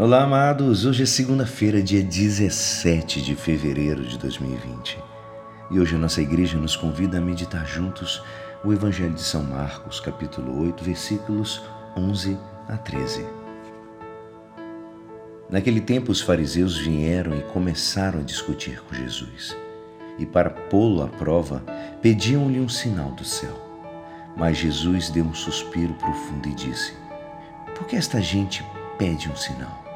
Olá, amados. Hoje é segunda-feira, dia 17 de fevereiro de 2020. E hoje a nossa igreja nos convida a meditar juntos o Evangelho de São Marcos, capítulo 8, versículos 11 a 13. Naquele tempo, os fariseus vieram e começaram a discutir com Jesus. E para pô-lo à prova, pediam-lhe um sinal do céu. Mas Jesus deu um suspiro profundo e disse: Por que esta gente pede um sinal?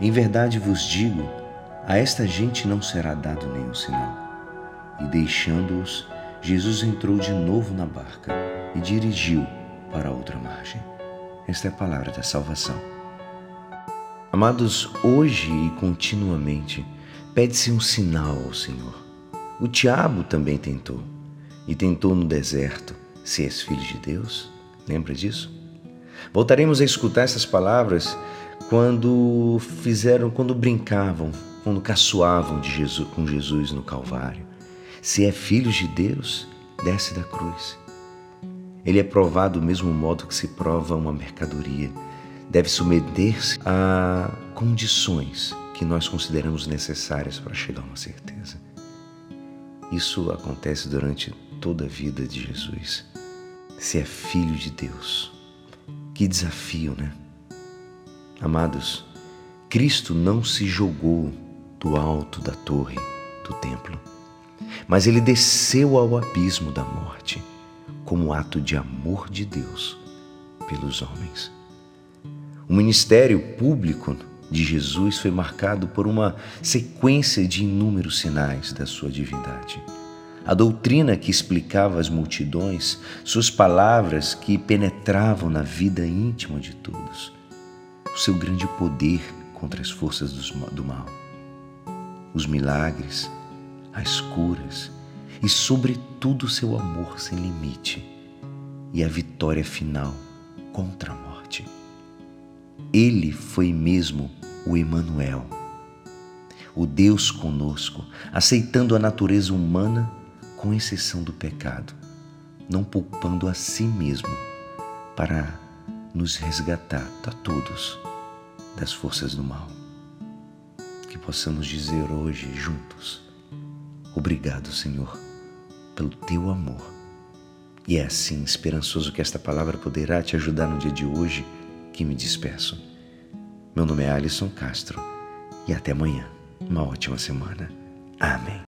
Em verdade vos digo, a esta gente não será dado nenhum sinal. E deixando-os, Jesus entrou de novo na barca e dirigiu para outra margem. Esta é a palavra da salvação. Amados, hoje e continuamente pede-se um sinal ao Senhor. O diabo também tentou, e tentou no deserto: se és filho de Deus, lembra disso? Voltaremos a escutar essas palavras quando fizeram, quando brincavam, quando caçoavam de Jesus, com Jesus no Calvário. Se é filho de Deus, desce da cruz. Ele é provado do mesmo modo que se prova uma mercadoria. Deve submeter-se a condições que nós consideramos necessárias para chegar a uma certeza. Isso acontece durante toda a vida de Jesus. Se é filho de Deus. Que desafio, né? Amados, Cristo não se jogou do alto da torre do templo, mas ele desceu ao abismo da morte como ato de amor de Deus pelos homens. O ministério público de Jesus foi marcado por uma sequência de inúmeros sinais da sua divindade. A doutrina que explicava às multidões, suas palavras que penetravam na vida íntima de todos o seu grande poder contra as forças do mal, os milagres, as curas e, sobretudo, o seu amor sem limite e a vitória final contra a morte. Ele foi mesmo o Emanuel, o Deus conosco, aceitando a natureza humana com exceção do pecado, não poupando a si mesmo para nos resgatar a todos das forças do mal. Que possamos dizer hoje juntos: Obrigado, Senhor, pelo teu amor. E é assim, esperançoso que esta palavra poderá te ajudar no dia de hoje que me despeço. Meu nome é Alisson Castro e até amanhã. Uma ótima semana. Amém.